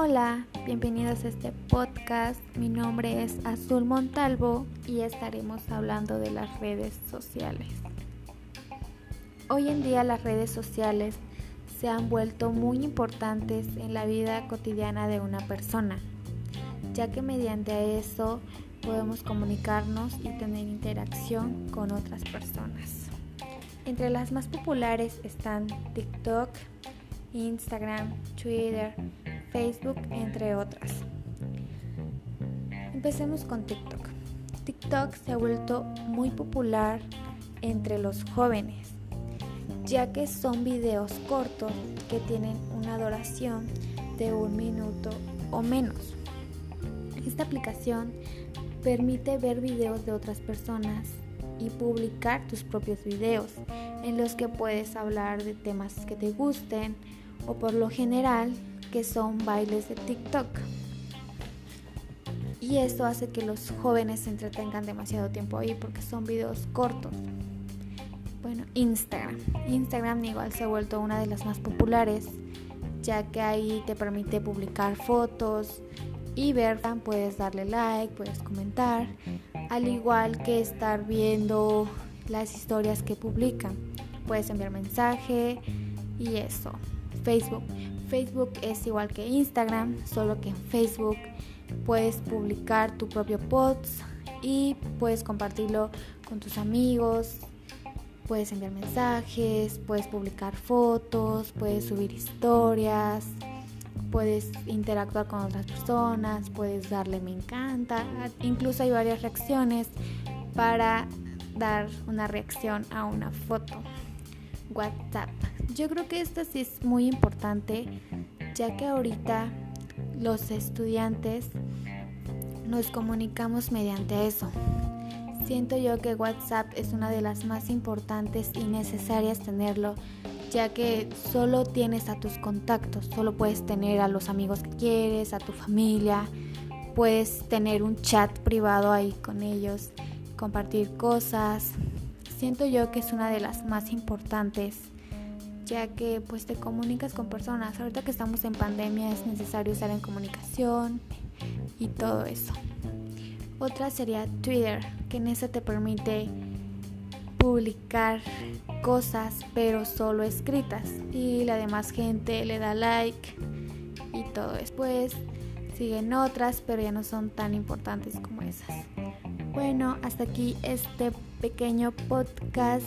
Hola, bienvenidos a este podcast. Mi nombre es Azul Montalvo y estaremos hablando de las redes sociales. Hoy en día las redes sociales se han vuelto muy importantes en la vida cotidiana de una persona, ya que mediante eso podemos comunicarnos y tener interacción con otras personas. Entre las más populares están TikTok, Instagram, Twitter, Facebook, entre otras. Empecemos con TikTok. TikTok se ha vuelto muy popular entre los jóvenes, ya que son videos cortos que tienen una duración de un minuto o menos. Esta aplicación permite ver videos de otras personas y publicar tus propios videos en los que puedes hablar de temas que te gusten o por lo general que son bailes de TikTok. Y esto hace que los jóvenes se entretengan demasiado tiempo ahí porque son videos cortos. Bueno, Instagram. Instagram igual se ha vuelto una de las más populares, ya que ahí te permite publicar fotos y ver, puedes darle like, puedes comentar, al igual que estar viendo las historias que publican. Puedes enviar mensaje y eso. Facebook. Facebook es igual que Instagram, solo que en Facebook puedes publicar tu propio post y puedes compartirlo con tus amigos, puedes enviar mensajes, puedes publicar fotos, puedes subir historias, puedes interactuar con otras personas, puedes darle me encanta, incluso hay varias reacciones para dar una reacción a una foto. WhatsApp. Yo creo que esto sí es muy importante, ya que ahorita los estudiantes nos comunicamos mediante eso. Siento yo que WhatsApp es una de las más importantes y necesarias tenerlo, ya que solo tienes a tus contactos, solo puedes tener a los amigos que quieres, a tu familia, puedes tener un chat privado ahí con ellos, compartir cosas. Siento yo que es una de las más importantes ya que pues te comunicas con personas. Ahorita que estamos en pandemia es necesario estar en comunicación y todo eso. Otra sería Twitter, que en esa te permite publicar cosas pero solo escritas y la demás gente le da like y todo después siguen otras pero ya no son tan importantes como esas bueno hasta aquí este pequeño podcast